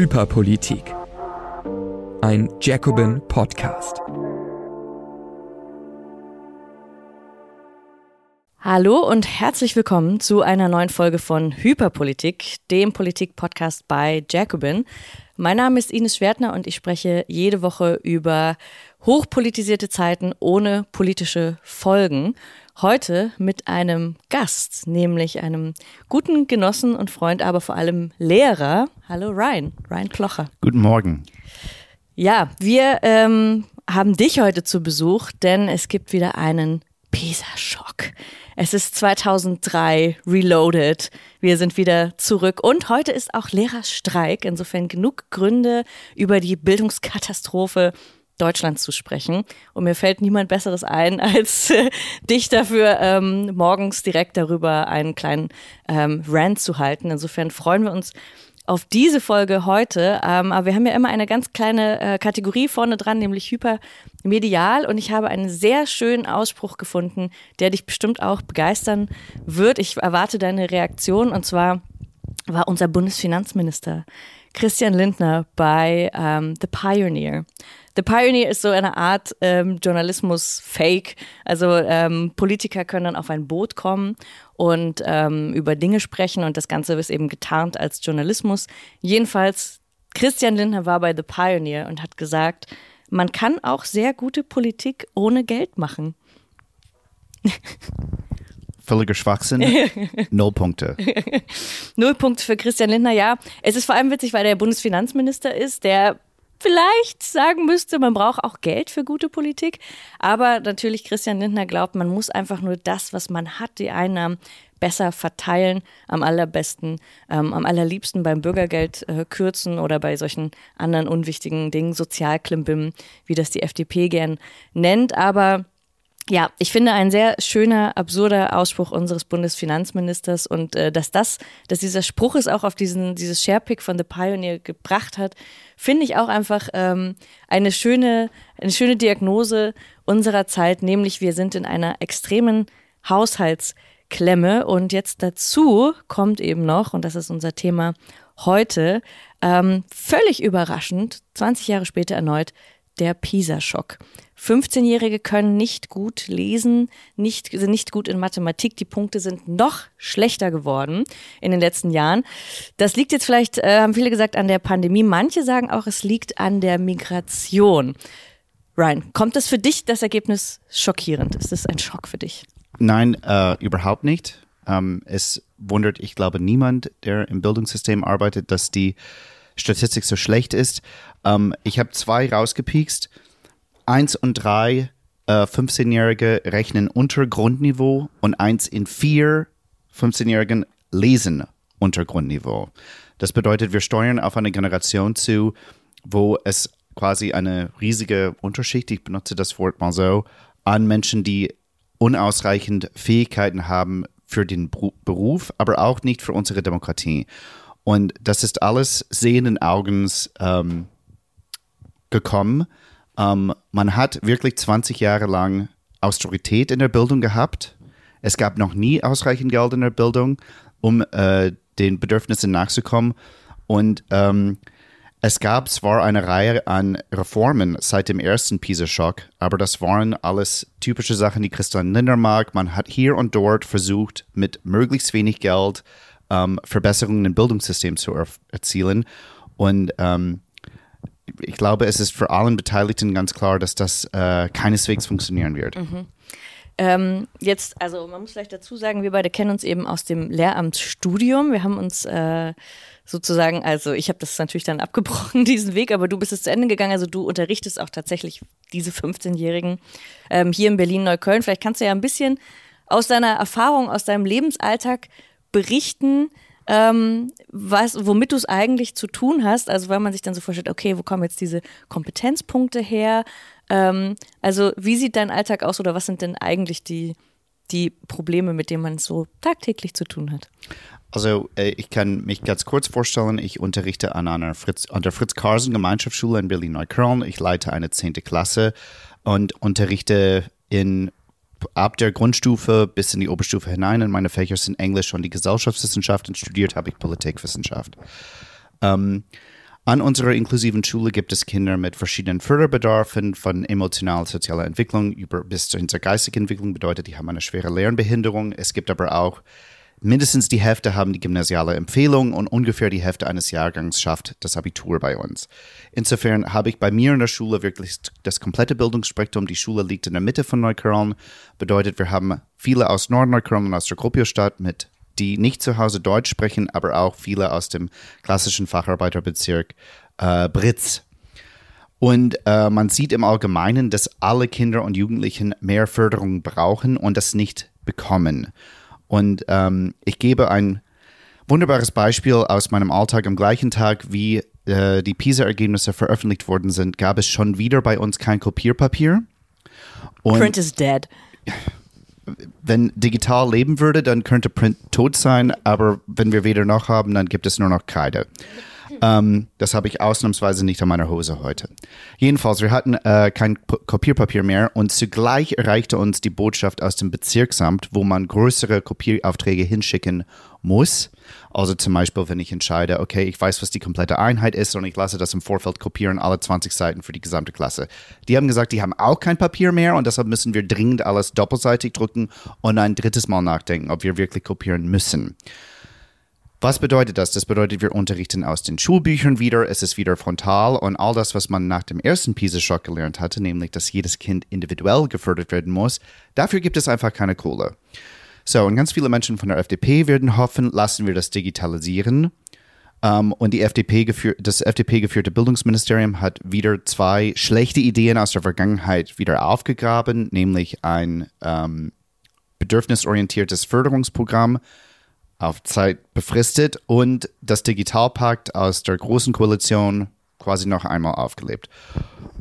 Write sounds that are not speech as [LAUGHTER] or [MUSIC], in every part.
Hyperpolitik. Ein Jacobin Podcast. Hallo und herzlich willkommen zu einer neuen Folge von Hyperpolitik, dem Politik-Podcast bei Jacobin. Mein Name ist Ines Schwertner und ich spreche jede Woche über hochpolitisierte Zeiten ohne politische Folgen. Heute mit einem Gast, nämlich einem guten Genossen und Freund, aber vor allem Lehrer. Hallo Ryan, Ryan Klocher. Guten Morgen. Ja, wir ähm, haben dich heute zu Besuch, denn es gibt wieder einen PISA-Schock. Es ist 2003 Reloaded. Wir sind wieder zurück und heute ist auch Lehrerstreik. Insofern genug Gründe über die Bildungskatastrophe Deutschlands zu sprechen. Und mir fällt niemand Besseres ein, [LAUGHS] als äh, dich dafür ähm, morgens direkt darüber einen kleinen ähm, Rant zu halten. Insofern freuen wir uns auf diese Folge heute. Ähm, aber wir haben ja immer eine ganz kleine äh, Kategorie vorne dran, nämlich hypermedial. Und ich habe einen sehr schönen Ausspruch gefunden, der dich bestimmt auch begeistern wird. Ich erwarte deine Reaktion. Und zwar war unser Bundesfinanzminister Christian Lindner bei ähm, The Pioneer. The Pioneer ist so eine Art ähm, Journalismus-Fake. Also ähm, Politiker können dann auf ein Boot kommen und ähm, über Dinge sprechen und das Ganze ist eben getarnt als Journalismus. Jedenfalls, Christian Lindner war bei The Pioneer und hat gesagt, man kann auch sehr gute Politik ohne Geld machen. [LAUGHS] Völliger Schwachsinn. [LAUGHS] Null Punkte. Null Punkte für Christian Lindner, ja. Es ist vor allem witzig, weil der Bundesfinanzminister ist, der vielleicht sagen müsste, man braucht auch Geld für gute Politik. Aber natürlich, Christian Lindner glaubt, man muss einfach nur das, was man hat, die Einnahmen besser verteilen, am allerbesten, ähm, am allerliebsten beim Bürgergeld äh, kürzen oder bei solchen anderen unwichtigen Dingen, Sozialklimbim, wie das die FDP gern nennt. Aber ja, ich finde ein sehr schöner, absurder Ausspruch unseres Bundesfinanzministers und äh, dass das, dass dieser Spruch es auch auf diesen, dieses Sharepick von The Pioneer gebracht hat, finde ich auch einfach ähm, eine schöne, eine schöne Diagnose unserer Zeit, nämlich wir sind in einer extremen Haushaltsklemme. Und jetzt dazu kommt eben noch, und das ist unser Thema heute, ähm, völlig überraschend, 20 Jahre später erneut, der PISA-Schock. 15-Jährige können nicht gut lesen, nicht, sind nicht gut in Mathematik. Die Punkte sind noch schlechter geworden in den letzten Jahren. Das liegt jetzt vielleicht, äh, haben viele gesagt, an der Pandemie. Manche sagen auch, es liegt an der Migration. Ryan, kommt das für dich das Ergebnis schockierend? Ist das ein Schock für dich? Nein, äh, überhaupt nicht. Ähm, es wundert, ich glaube, niemand, der im Bildungssystem arbeitet, dass die Statistik so schlecht ist. Ähm, ich habe zwei rausgepiekst. Eins und drei äh, 15-Jährige rechnen unter Grundniveau und eins in vier 15-Jährigen lesen unter Grundniveau. Das bedeutet, wir steuern auf eine Generation zu, wo es quasi eine riesige Unterschicht, ich benutze das Wort mal so, an Menschen, die unausreichend Fähigkeiten haben für den Beruf, aber auch nicht für unsere Demokratie. Und das ist alles sehenden Augens ähm, gekommen. Ähm, man hat wirklich 20 Jahre lang Austerität in der Bildung gehabt. Es gab noch nie ausreichend Geld in der Bildung, um äh, den Bedürfnissen nachzukommen. Und ähm, es gab zwar eine Reihe an Reformen seit dem ersten PISA-Schock, aber das waren alles typische Sachen, die Christian Lindner mag. Man hat hier und dort versucht, mit möglichst wenig Geld ähm, Verbesserungen im Bildungssystem zu er erzielen. Und ähm, ich glaube, es ist für allen Beteiligten ganz klar, dass das äh, keineswegs funktionieren wird. Mhm. Ähm, jetzt, also man muss vielleicht dazu sagen, wir beide kennen uns eben aus dem Lehramtsstudium. Wir haben uns äh, sozusagen, also ich habe das natürlich dann abgebrochen, [LAUGHS] diesen Weg, aber du bist es zu Ende gegangen. Also du unterrichtest auch tatsächlich diese 15-Jährigen ähm, hier in Berlin-Neukölln. Vielleicht kannst du ja ein bisschen aus deiner Erfahrung, aus deinem Lebensalltag berichten, ähm, was, womit du es eigentlich zu tun hast. Also weil man sich dann so vorstellt, okay, wo kommen jetzt diese Kompetenzpunkte her? Ähm, also wie sieht dein Alltag aus oder was sind denn eigentlich die, die Probleme, mit denen man so tagtäglich zu tun hat? Also äh, ich kann mich ganz kurz vorstellen, ich unterrichte an einer Fritz, an der Fritz-Karsen Gemeinschaftsschule in Berlin-Neukölln. Ich leite eine zehnte Klasse und unterrichte in ab der Grundstufe bis in die Oberstufe hinein. Und meine Fächer sind Englisch und die Gesellschaftswissenschaften. Studiert habe ich Politikwissenschaft. Ähm, An unserer inklusiven Schule gibt es Kinder mit verschiedenen Förderbedarfen, von emotional-sozialer Entwicklung über bis zur geistigen Entwicklung, bedeutet, die haben eine schwere Lernbehinderung. Es gibt aber auch mindestens die Hälfte haben die gymnasiale Empfehlung und ungefähr die Hälfte eines Jahrgangs schafft das Abitur bei uns. Insofern habe ich bei mir in der Schule wirklich das komplette Bildungsspektrum. Die Schule liegt in der Mitte von Neukölln, bedeutet, wir haben viele aus Nordneukölln und aus der Gropiusstadt mit die nicht zu Hause Deutsch sprechen, aber auch viele aus dem klassischen Facharbeiterbezirk äh, Britz. Und äh, man sieht im Allgemeinen, dass alle Kinder und Jugendlichen mehr Förderung brauchen und das nicht bekommen. Und ähm, ich gebe ein wunderbares Beispiel aus meinem Alltag. Am gleichen Tag, wie äh, die PISA-Ergebnisse veröffentlicht worden sind, gab es schon wieder bei uns kein Kopierpapier. Und Print is dead. Wenn digital leben würde, dann könnte Print tot sein, aber wenn wir weder noch haben, dann gibt es nur noch Kreide. Ähm, das habe ich ausnahmsweise nicht an meiner Hose heute. Jedenfalls, wir hatten äh, kein P Kopierpapier mehr und zugleich erreichte uns die Botschaft aus dem Bezirksamt, wo man größere Kopieraufträge hinschicken muss. Also zum Beispiel, wenn ich entscheide, okay, ich weiß, was die komplette Einheit ist und ich lasse das im Vorfeld kopieren, alle 20 Seiten für die gesamte Klasse. Die haben gesagt, die haben auch kein Papier mehr und deshalb müssen wir dringend alles doppelseitig drucken und ein drittes Mal nachdenken, ob wir wirklich kopieren müssen. Was bedeutet das? Das bedeutet, wir unterrichten aus den Schulbüchern wieder, es ist wieder frontal und all das, was man nach dem ersten PISA-Schock gelernt hatte, nämlich, dass jedes Kind individuell gefördert werden muss, dafür gibt es einfach keine Kohle. So, und ganz viele Menschen von der FDP werden hoffen, lassen wir das digitalisieren. Um, und die FDP das FDP-geführte Bildungsministerium hat wieder zwei schlechte Ideen aus der Vergangenheit wieder aufgegraben, nämlich ein ähm, bedürfnisorientiertes Förderungsprogramm, auf Zeit befristet und das Digitalpakt aus der Großen Koalition quasi noch einmal aufgelebt.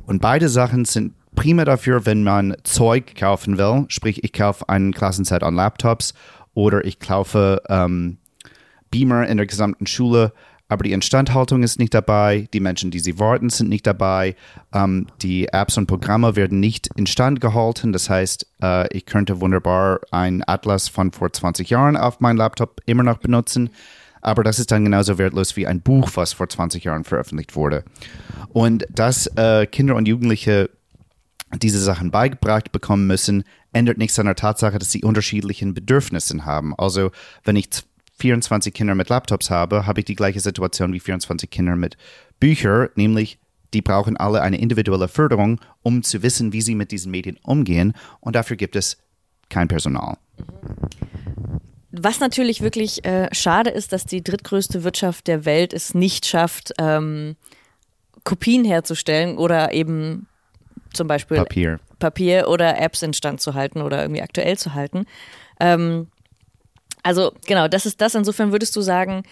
Und beide Sachen sind prima dafür, wenn man Zeug kaufen will, sprich ich kaufe eine Klassenzeit an Laptops oder ich kaufe ähm, Beamer in der gesamten Schule aber die Instandhaltung ist nicht dabei, die Menschen, die sie warten, sind nicht dabei, ähm, die Apps und Programme werden nicht instand gehalten. Das heißt, äh, ich könnte wunderbar ein Atlas von vor 20 Jahren auf meinem Laptop immer noch benutzen, aber das ist dann genauso wertlos wie ein Buch, was vor 20 Jahren veröffentlicht wurde. Und dass äh, Kinder und Jugendliche diese Sachen beigebracht bekommen müssen, ändert nichts an der Tatsache, dass sie unterschiedlichen Bedürfnissen haben. Also wenn ich 24 Kinder mit Laptops habe, habe ich die gleiche Situation wie 24 Kinder mit Büchern, nämlich die brauchen alle eine individuelle Förderung, um zu wissen, wie sie mit diesen Medien umgehen. Und dafür gibt es kein Personal. Was natürlich wirklich äh, schade ist, dass die drittgrößte Wirtschaft der Welt es nicht schafft, ähm, Kopien herzustellen oder eben zum Beispiel Papier. Papier oder Apps instand zu halten oder irgendwie aktuell zu halten. Ähm, also genau, das ist das. Insofern würdest du sagen,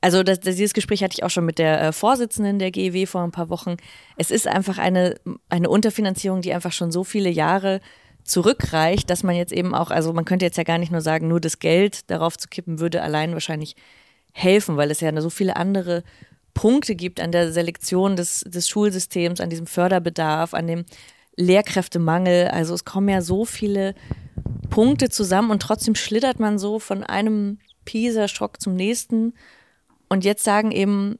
also das, dieses Gespräch hatte ich auch schon mit der äh, Vorsitzenden der GEW vor ein paar Wochen. Es ist einfach eine, eine Unterfinanzierung, die einfach schon so viele Jahre zurückreicht, dass man jetzt eben auch, also man könnte jetzt ja gar nicht nur sagen, nur das Geld darauf zu kippen, würde allein wahrscheinlich helfen, weil es ja so viele andere Punkte gibt an der Selektion des, des Schulsystems, an diesem Förderbedarf, an dem Lehrkräftemangel. Also es kommen ja so viele Punkte zusammen und trotzdem schlittert man so von einem Pisa-Schock zum nächsten. Und jetzt sagen eben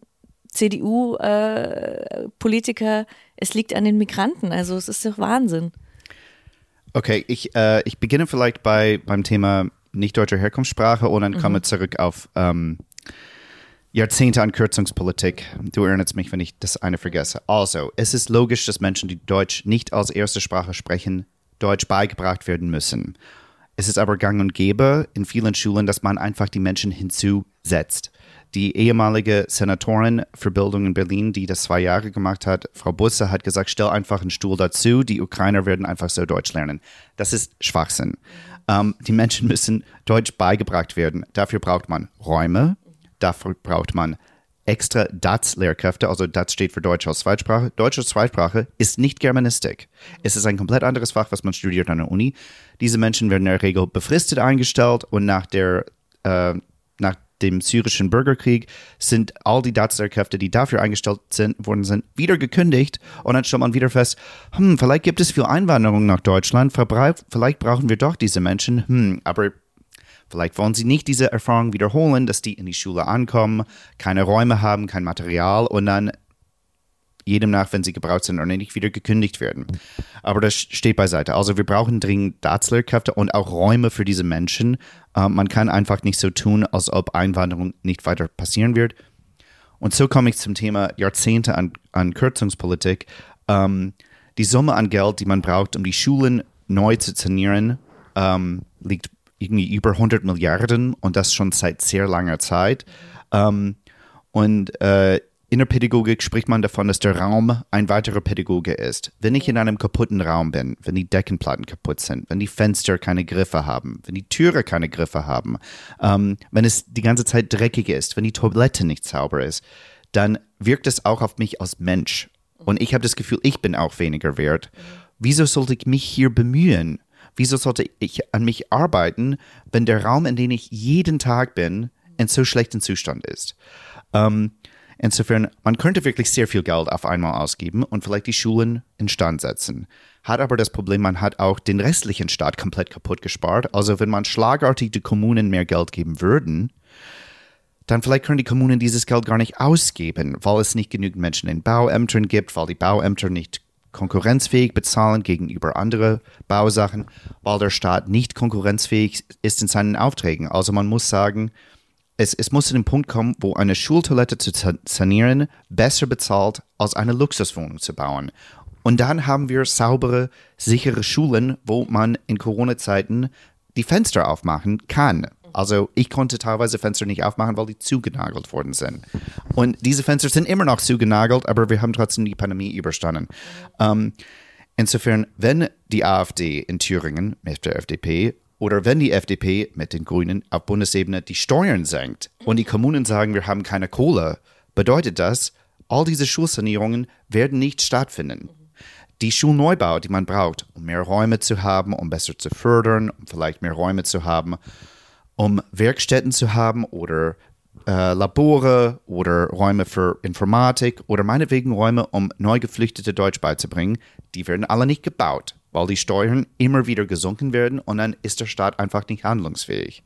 CDU-Politiker, äh, es liegt an den Migranten. Also es ist doch Wahnsinn. Okay, ich, äh, ich beginne vielleicht bei, beim Thema nicht deutscher Herkunftssprache und dann mhm. komme zurück auf ähm, Jahrzehnte an Kürzungspolitik. Du erinnerst mich, wenn ich das eine vergesse. Also, es ist logisch, dass Menschen, die Deutsch nicht als erste Sprache sprechen, Deutsch beigebracht werden müssen. Es ist aber gang und gäbe in vielen Schulen, dass man einfach die Menschen hinzusetzt. Die ehemalige Senatorin für Bildung in Berlin, die das zwei Jahre gemacht hat, Frau Busse, hat gesagt, stell einfach einen Stuhl dazu, die Ukrainer werden einfach so Deutsch lernen. Das ist Schwachsinn. Ähm, die Menschen müssen Deutsch beigebracht werden. Dafür braucht man Räume, dafür braucht man extra DATS-Lehrkräfte, also DATS steht für Deutsch als Zweitsprache. Deutsch als Zweitsprache ist nicht Germanistik. Es ist ein komplett anderes Fach, was man studiert an der Uni. Diese Menschen werden in der Regel befristet eingestellt und nach der äh, nach dem syrischen Bürgerkrieg sind all die DATS-Lehrkräfte, die dafür eingestellt sind, worden sind, wieder gekündigt und dann stellt man wieder fest, hm, vielleicht gibt es viel Einwanderung nach Deutschland, vielleicht brauchen wir doch diese Menschen, hm, aber Vielleicht wollen sie nicht diese Erfahrung wiederholen, dass die in die Schule ankommen, keine Räume haben, kein Material und dann jedem nach, wenn sie gebraucht sind und nicht wieder gekündigt werden. Aber das steht beiseite. Also wir brauchen dringend Staatslehrkräfte und auch Räume für diese Menschen. Äh, man kann einfach nicht so tun, als ob Einwanderung nicht weiter passieren wird. Und so komme ich zum Thema Jahrzehnte an, an Kürzungspolitik. Ähm, die Summe an Geld, die man braucht, um die Schulen neu zu sanieren, ähm, liegt irgendwie über 100 Milliarden und das schon seit sehr langer Zeit. Ähm, und äh, in der Pädagogik spricht man davon, dass der Raum ein weiterer Pädagoge ist. Wenn ich in einem kaputten Raum bin, wenn die Deckenplatten kaputt sind, wenn die Fenster keine Griffe haben, wenn die Türe keine Griffe haben, ähm, wenn es die ganze Zeit dreckig ist, wenn die Toilette nicht sauber ist, dann wirkt es auch auf mich als Mensch. Und ich habe das Gefühl, ich bin auch weniger wert. Wieso sollte ich mich hier bemühen? Wieso sollte ich an mich arbeiten, wenn der Raum, in dem ich jeden Tag bin, in so schlechtem Zustand ist? Ähm, insofern, man könnte wirklich sehr viel Geld auf einmal ausgeben und vielleicht die Schulen instand setzen. Hat aber das Problem, man hat auch den restlichen Staat komplett kaputt gespart. Also wenn man schlagartig die Kommunen mehr Geld geben würden, dann vielleicht können die Kommunen dieses Geld gar nicht ausgeben, weil es nicht genügend Menschen in Bauämtern gibt, weil die Bauämter nicht konkurrenzfähig bezahlen gegenüber anderen Bausachen, weil der Staat nicht konkurrenzfähig ist in seinen Aufträgen. Also man muss sagen, es, es muss zu dem Punkt kommen, wo eine Schultoilette zu sanieren besser bezahlt, als eine Luxuswohnung zu bauen. Und dann haben wir saubere, sichere Schulen, wo man in Corona-Zeiten die Fenster aufmachen kann. Also ich konnte teilweise Fenster nicht aufmachen, weil die zugenagelt worden sind. Und diese Fenster sind immer noch zugenagelt, aber wir haben trotzdem die Pandemie überstanden. Ähm, insofern, wenn die AfD in Thüringen mit der FDP oder wenn die FDP mit den Grünen auf Bundesebene die Steuern senkt und die Kommunen sagen, wir haben keine Kohle, bedeutet das, all diese Schulsanierungen werden nicht stattfinden. Die Schulneubau, die man braucht, um mehr Räume zu haben, um besser zu fördern, um vielleicht mehr Räume zu haben, um Werkstätten zu haben oder äh, Labore oder Räume für Informatik oder meinetwegen Räume, um Neugeflüchtete Deutsch beizubringen, die werden alle nicht gebaut, weil die Steuern immer wieder gesunken werden und dann ist der Staat einfach nicht handlungsfähig.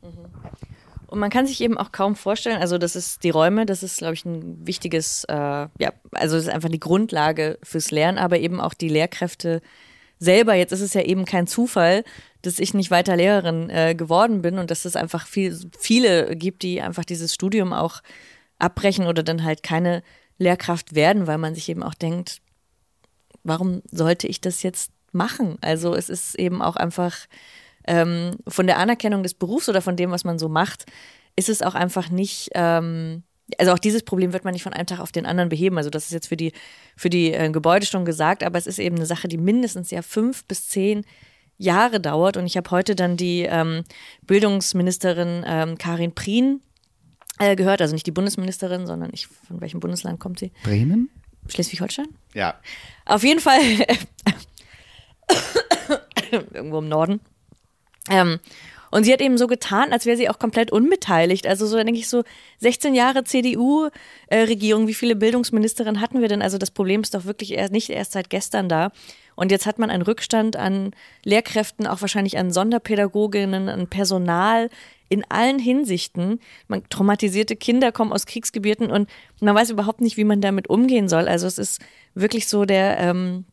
Und man kann sich eben auch kaum vorstellen, also das ist die Räume, das ist, glaube ich, ein wichtiges, äh, ja, also das ist einfach die Grundlage fürs Lernen, aber eben auch die Lehrkräfte selber. Jetzt ist es ja eben kein Zufall, dass ich nicht weiter Lehrerin äh, geworden bin und dass es einfach viel, viele gibt, die einfach dieses Studium auch abbrechen oder dann halt keine Lehrkraft werden, weil man sich eben auch denkt, warum sollte ich das jetzt machen? Also es ist eben auch einfach ähm, von der Anerkennung des Berufs oder von dem, was man so macht, ist es auch einfach nicht ähm, also auch dieses Problem wird man nicht von einem Tag auf den anderen beheben. Also das ist jetzt für die, für die äh, Gebäude schon gesagt, aber es ist eben eine Sache, die mindestens ja fünf bis zehn Jahre dauert. Und ich habe heute dann die ähm, Bildungsministerin ähm, Karin Prien äh, gehört, also nicht die Bundesministerin, sondern ich, von welchem Bundesland kommt sie? Bremen? Schleswig-Holstein? Ja. Auf jeden Fall [COUGHS] [COUGHS] irgendwo im Norden. Ähm, und sie hat eben so getan, als wäre sie auch komplett unbeteiligt. Also so denke ich so, 16 Jahre CDU-Regierung, wie viele Bildungsministerinnen hatten wir denn? Also das Problem ist doch wirklich erst, nicht erst seit gestern da. Und jetzt hat man einen Rückstand an Lehrkräften, auch wahrscheinlich an Sonderpädagoginnen, an Personal in allen Hinsichten. Man, traumatisierte Kinder kommen aus Kriegsgebieten und man weiß überhaupt nicht, wie man damit umgehen soll. Also es ist wirklich so der, ähm,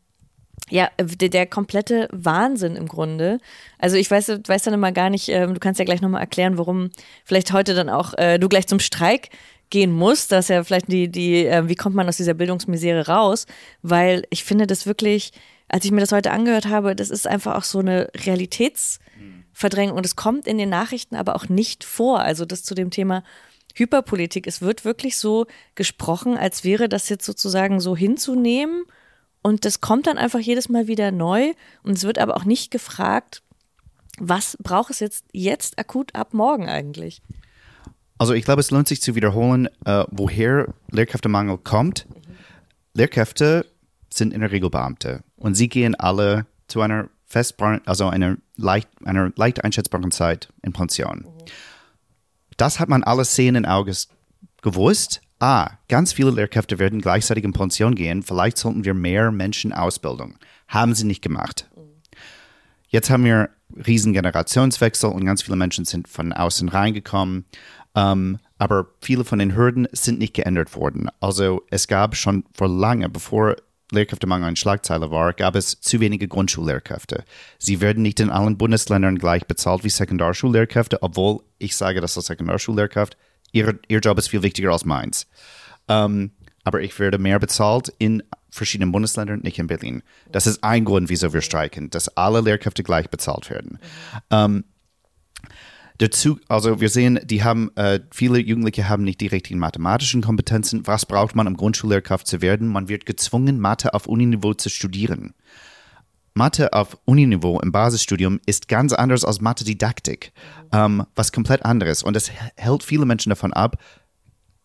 ja, der, der, komplette Wahnsinn im Grunde. Also ich weiß, weiß dann immer gar nicht, äh, du kannst ja gleich nochmal erklären, warum vielleicht heute dann auch äh, du gleich zum Streik gehen musst. Das ist ja vielleicht die, die, äh, wie kommt man aus dieser Bildungsmisere raus? Weil ich finde das wirklich, als ich mir das heute angehört habe, das ist einfach auch so eine Realitätsverdrängung und es kommt in den Nachrichten aber auch nicht vor. Also das zu dem Thema Hyperpolitik. Es wird wirklich so gesprochen, als wäre das jetzt sozusagen so hinzunehmen und das kommt dann einfach jedes Mal wieder neu. Und es wird aber auch nicht gefragt, was braucht es jetzt, jetzt akut ab morgen eigentlich? Also ich glaube, es lohnt sich zu wiederholen, äh, woher Lehrkräftemangel kommt. Mhm. Lehrkräfte sind in der Regel Beamte und sie gehen alle zu einer festbaren, also einer leicht, einer leicht einschätzbaren Zeit in Pension. Mhm. Das hat man alles sehenden Auges gewusst, ah, ganz viele Lehrkräfte werden gleichzeitig in Pension gehen, vielleicht sollten wir mehr Menschen Ausbildung. Haben sie nicht gemacht. Jetzt haben wir riesen Generationswechsel und ganz viele Menschen sind von außen reingekommen. Ähm, aber viele von den Hürden sind nicht geändert worden. Also es gab schon vor lange, bevor Lehrkräftemangel eine Schlagzeile war, gab es zu wenige Grundschullehrkräfte. Sie werden nicht in allen Bundesländern gleich bezahlt wie Sekundarschullehrkräfte, obwohl ich sage, dass als Sekundarschullehrkraft, ihr, ihr Job ist viel wichtiger als meins. Ähm, aber ich werde mehr bezahlt in verschiedenen Bundesländern, nicht in Berlin. Das ist ein Grund, wieso wir streiken, dass alle Lehrkräfte gleich bezahlt werden. Ähm, Dazu, also wir sehen, die haben, äh, viele Jugendliche haben nicht die richtigen mathematischen Kompetenzen. Was braucht man, um Grundschullehrkraft zu werden? Man wird gezwungen, Mathe auf Uniniveau zu studieren. Mathe auf Uniniveau im Basisstudium ist ganz anders als Mathe-Didaktik, ähm, was komplett anderes. Und das hält viele Menschen davon ab,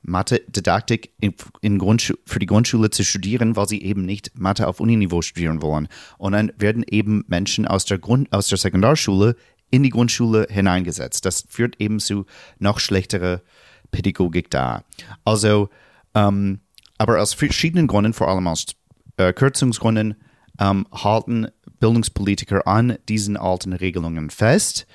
Mathe-Didaktik für die Grundschule zu studieren, weil sie eben nicht Mathe auf Uniniveau studieren wollen. Und dann werden eben Menschen aus der, Grund, aus der Sekundarschule in die Grundschule hineingesetzt. Das führt eben zu noch schlechtere Pädagogik da. Also, ähm, aber aus verschiedenen Gründen, vor allem aus äh, Kürzungsgründen, ähm, halten Bildungspolitiker an diesen alten Regelungen fest.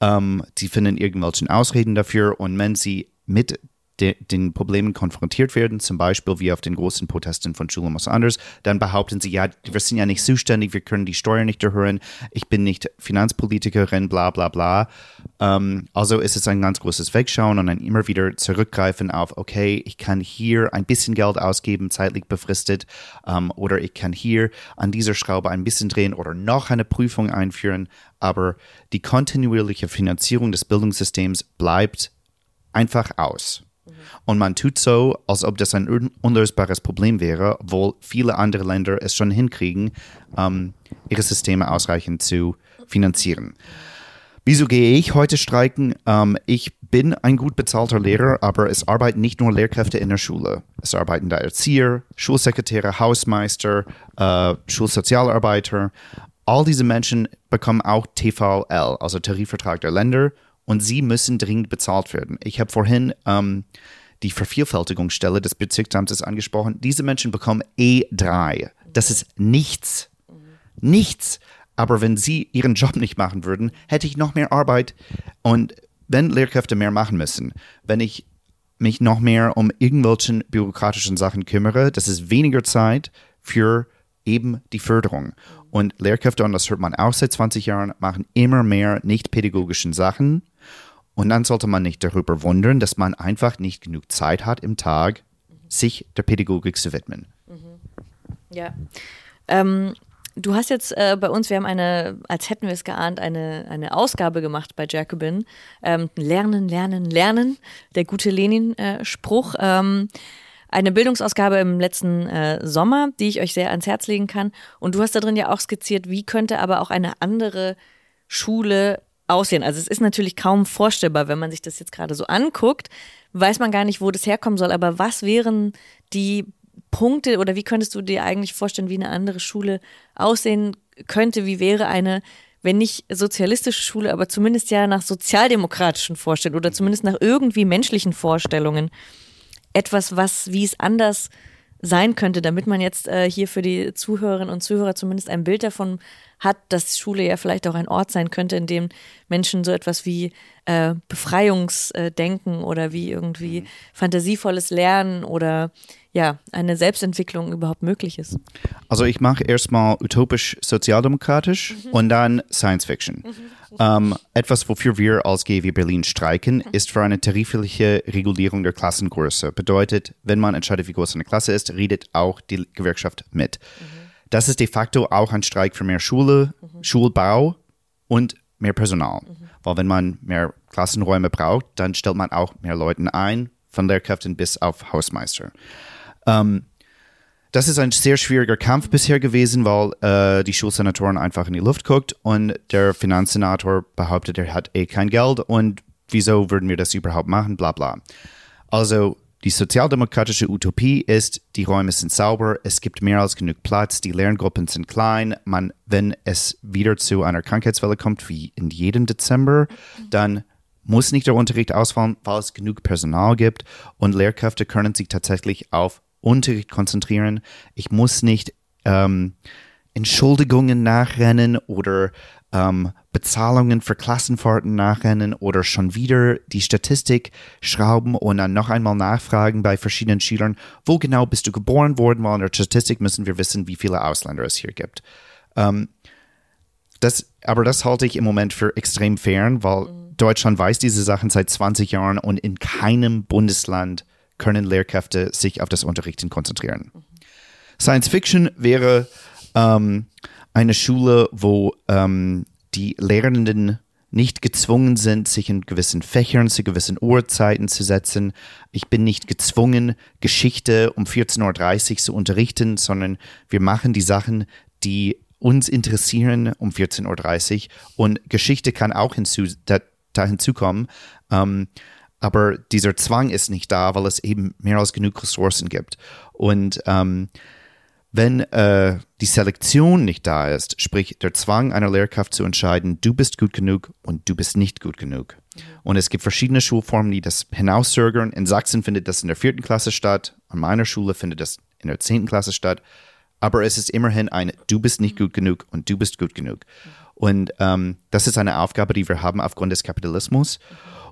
Ähm, sie finden irgendwelchen Ausreden dafür und wenn sie mit de, den Problemen konfrontiert werden, zum Beispiel wie auf den großen Protesten von Schule muss anders, dann behaupten sie, ja, wir sind ja nicht zuständig, wir können die Steuern nicht erhöhen, ich bin nicht Finanzpolitikerin, bla bla bla. Ähm, also ist es ein ganz großes Wegschauen und dann immer wieder zurückgreifen auf, okay, ich kann hier ein bisschen Geld ausgeben, zeitlich befristet, ähm, oder ich kann hier an dieser Schraube ein bisschen drehen oder noch eine Prüfung einführen, aber die kontinuierliche Finanzierung des Bildungssystems bleibt einfach aus. Und man tut so, als ob das ein unlösbares Problem wäre, obwohl viele andere Länder es schon hinkriegen, ähm, ihre Systeme ausreichend zu finanzieren. Wieso gehe ich heute streiken? Ähm, ich bin ein gut bezahlter Lehrer, aber es arbeiten nicht nur Lehrkräfte in der Schule. Es arbeiten da Erzieher, Schulsekretäre, Hausmeister, äh, Schulsozialarbeiter. All diese Menschen bekommen auch TVL, also Tarifvertrag der Länder, und sie müssen dringend bezahlt werden. Ich habe vorhin ähm, die Vervielfältigungsstelle des Bezirksamtes angesprochen. Diese Menschen bekommen E3. Das ist nichts. Nichts. Aber wenn sie ihren Job nicht machen würden, hätte ich noch mehr Arbeit. Und wenn Lehrkräfte mehr machen müssen, wenn ich mich noch mehr um irgendwelchen bürokratischen Sachen kümmere, das ist weniger Zeit für eben die Förderung. Und Lehrkräfte, und das hört man auch seit 20 Jahren, machen immer mehr nicht pädagogischen Sachen und dann sollte man nicht darüber wundern, dass man einfach nicht genug Zeit hat im Tag, sich der Pädagogik zu widmen. Mhm. Ja. Ähm, du hast jetzt äh, bei uns, wir haben eine, als hätten wir es geahnt, eine, eine Ausgabe gemacht bei Jacobin. Ähm, lernen, lernen, lernen. Der gute Lenin-Spruch. Äh, ähm, eine Bildungsausgabe im letzten äh, Sommer, die ich euch sehr ans Herz legen kann. Und du hast da drin ja auch skizziert, wie könnte aber auch eine andere Schule aussehen. Also es ist natürlich kaum vorstellbar, wenn man sich das jetzt gerade so anguckt, weiß man gar nicht, wo das herkommen soll. Aber was wären die Punkte oder wie könntest du dir eigentlich vorstellen, wie eine andere Schule aussehen könnte? Wie wäre eine, wenn nicht sozialistische Schule, aber zumindest ja nach sozialdemokratischen Vorstellungen oder zumindest nach irgendwie menschlichen Vorstellungen? Etwas, was, wie es anders sein könnte, damit man jetzt äh, hier für die Zuhörerinnen und Zuhörer zumindest ein Bild davon hat, dass Schule ja vielleicht auch ein Ort sein könnte, in dem Menschen so etwas wie äh, Befreiungsdenken oder wie irgendwie mhm. fantasievolles Lernen oder ja, eine Selbstentwicklung überhaupt möglich ist. Also ich mache erstmal utopisch sozialdemokratisch mhm. und dann Science Fiction. Mhm. Ähm, etwas, wofür wir als GW Berlin streiken, mhm. ist für eine tarifliche Regulierung der Klassengröße. Bedeutet, wenn man entscheidet, wie groß eine Klasse ist, redet auch die Gewerkschaft mit. Mhm. Das ist de facto auch ein Streik für mehr Schule, mhm. Schulbau und mehr Personal. Mhm. Weil wenn man mehr Klassenräume braucht, dann stellt man auch mehr Leute ein, von Lehrkräften bis auf Hausmeister. Ähm, das ist ein sehr schwieriger Kampf bisher gewesen, weil äh, die Schulsenatoren einfach in die Luft guckt und der Finanzsenator behauptet, er hat eh kein Geld und wieso würden wir das überhaupt machen, bla bla. Also die sozialdemokratische Utopie ist, die Räume sind sauber, es gibt mehr als genug Platz, die Lerngruppen sind klein. Man, wenn es wieder zu einer Krankheitswelle kommt, wie in jedem Dezember, dann muss nicht der Unterricht ausfallen, weil es genug Personal gibt und Lehrkräfte können sich tatsächlich auf Unterricht konzentrieren. Ich muss nicht ähm, Entschuldigungen nachrennen oder ähm, Bezahlungen für Klassenfahrten nachrennen oder schon wieder die Statistik schrauben und dann noch einmal nachfragen bei verschiedenen Schülern, wo genau bist du geboren worden, weil in der Statistik müssen wir wissen, wie viele Ausländer es hier gibt. Ähm, das, aber das halte ich im Moment für extrem fern, weil mhm. Deutschland weiß diese Sachen seit 20 Jahren und in keinem Bundesland können Lehrkräfte sich auf das Unterrichten konzentrieren. Mhm. Science Fiction wäre ähm, eine Schule, wo ähm, die Lehrenden nicht gezwungen sind, sich in gewissen Fächern zu gewissen Uhrzeiten zu setzen. Ich bin nicht gezwungen, Geschichte um 14.30 Uhr zu unterrichten, sondern wir machen die Sachen, die uns interessieren um 14.30 Uhr. Und Geschichte kann auch hinzu, da, da hinzukommen. Ähm, aber dieser Zwang ist nicht da, weil es eben mehr als genug Ressourcen gibt. Und ähm, wenn äh, die Selektion nicht da ist, sprich der Zwang einer Lehrkraft zu entscheiden, du bist gut genug und du bist nicht gut genug. Mhm. Und es gibt verschiedene Schulformen, die das hinauszögern. In Sachsen findet das in der vierten Klasse statt, an meiner Schule findet das in der zehnten Klasse statt. Aber es ist immerhin ein, du bist nicht gut genug und du bist gut genug. Und ähm, das ist eine Aufgabe, die wir haben aufgrund des Kapitalismus.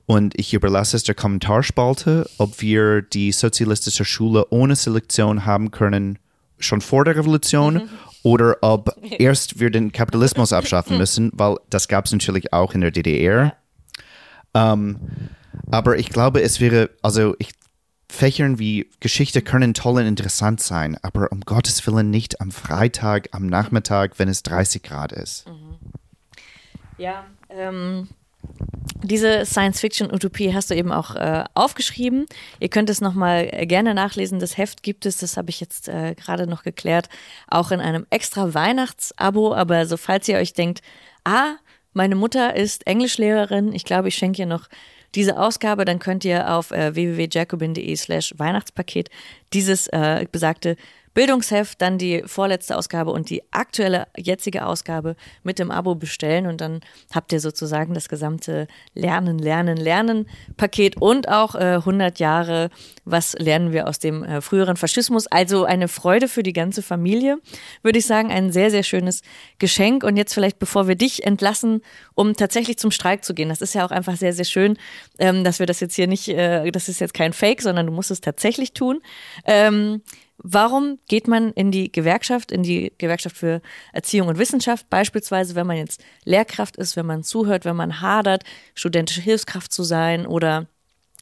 Und ich überlasse es der Kommentarspalte, ob wir die sozialistische Schule ohne Selektion haben können schon vor der Revolution mhm. oder ob [LAUGHS] erst wir den Kapitalismus abschaffen müssen, weil das gab es natürlich auch in der DDR. Ähm, aber ich glaube, es wäre, also ich, Fächern wie Geschichte können toll und interessant sein, aber um Gottes Willen nicht am Freitag, am Nachmittag, wenn es 30 Grad ist. Mhm. Ja, ähm, diese Science-Fiction-Utopie hast du eben auch äh, aufgeschrieben. Ihr könnt es nochmal äh, gerne nachlesen. Das Heft gibt es, das habe ich jetzt äh, gerade noch geklärt, auch in einem extra Weihnachtsabo. Aber so falls ihr euch denkt, ah, meine Mutter ist Englischlehrerin, ich glaube, ich schenke ihr noch diese Ausgabe, dann könnt ihr auf äh, www.jacobin.de slash Weihnachtspaket dieses äh, besagte Bildungsheft, dann die vorletzte Ausgabe und die aktuelle jetzige Ausgabe mit dem Abo bestellen und dann habt ihr sozusagen das gesamte Lernen, Lernen, Lernen Paket und auch äh, 100 Jahre, was lernen wir aus dem äh, früheren Faschismus. Also eine Freude für die ganze Familie, würde ich sagen, ein sehr, sehr schönes Geschenk. Und jetzt vielleicht, bevor wir dich entlassen, um tatsächlich zum Streik zu gehen. Das ist ja auch einfach sehr, sehr schön, ähm, dass wir das jetzt hier nicht, äh, das ist jetzt kein Fake, sondern du musst es tatsächlich tun. Ähm, Warum geht man in die Gewerkschaft, in die Gewerkschaft für Erziehung und Wissenschaft, beispielsweise, wenn man jetzt Lehrkraft ist, wenn man zuhört, wenn man hadert, studentische Hilfskraft zu sein oder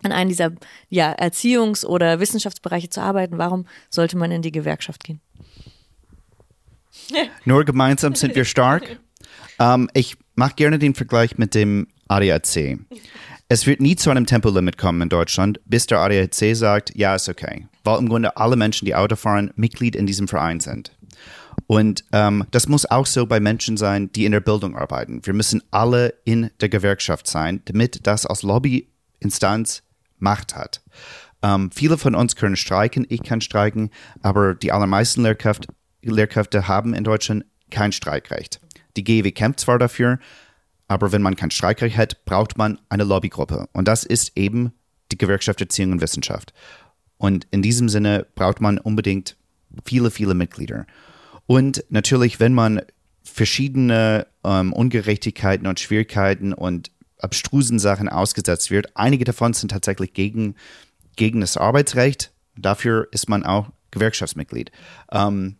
in einem dieser ja, Erziehungs- oder Wissenschaftsbereiche zu arbeiten, warum sollte man in die Gewerkschaft gehen? [LAUGHS] Nur gemeinsam sind wir stark. [LAUGHS] ähm, ich mache gerne den Vergleich mit dem ADAC. Es wird nie zu einem Tempolimit kommen in Deutschland, bis der ADAC sagt, ja, ist okay. Weil im Grunde alle Menschen, die Auto fahren, Mitglied in diesem Verein sind. Und ähm, das muss auch so bei Menschen sein, die in der Bildung arbeiten. Wir müssen alle in der Gewerkschaft sein, damit das als Lobbyinstanz Macht hat. Ähm, viele von uns können streiken, ich kann streiken, aber die allermeisten Lehrkräfte, Lehrkräfte haben in Deutschland kein Streikrecht. Die GEW kämpft zwar dafür, aber wenn man kein Streikrecht hat, braucht man eine Lobbygruppe. Und das ist eben die Gewerkschaft Erziehung und Wissenschaft. Und in diesem Sinne braucht man unbedingt viele, viele Mitglieder. Und natürlich, wenn man verschiedene ähm, Ungerechtigkeiten und Schwierigkeiten und abstrusen Sachen ausgesetzt wird, einige davon sind tatsächlich gegen, gegen das Arbeitsrecht. Dafür ist man auch Gewerkschaftsmitglied. Ähm,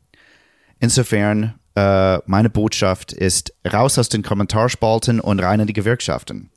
insofern äh, meine Botschaft ist raus aus den Kommentarspalten und rein in die Gewerkschaften.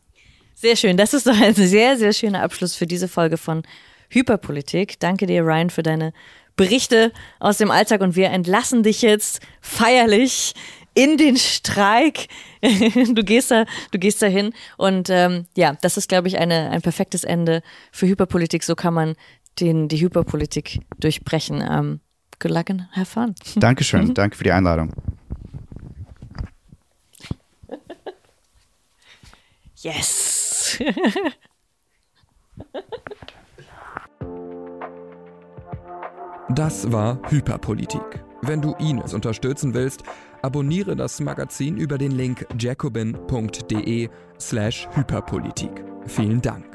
Sehr schön. Das ist doch ein sehr, sehr schöner Abschluss für diese Folge von Hyperpolitik. Danke dir, Ryan, für deine Berichte aus dem Alltag und wir entlassen dich jetzt feierlich in den Streik. [LAUGHS] du gehst da, du gehst da hin und ähm, ja, das ist, glaube ich, eine, ein perfektes Ende für Hyperpolitik. So kann man den, die Hyperpolitik durchbrechen. Ähm, good luck and have fun. Dankeschön, danke für die Einladung. Yes. [LAUGHS] das war Hyperpolitik. Wenn du Ines unterstützen willst, abonniere das Magazin über den Link jacobin.de slash Hyperpolitik. Vielen Dank.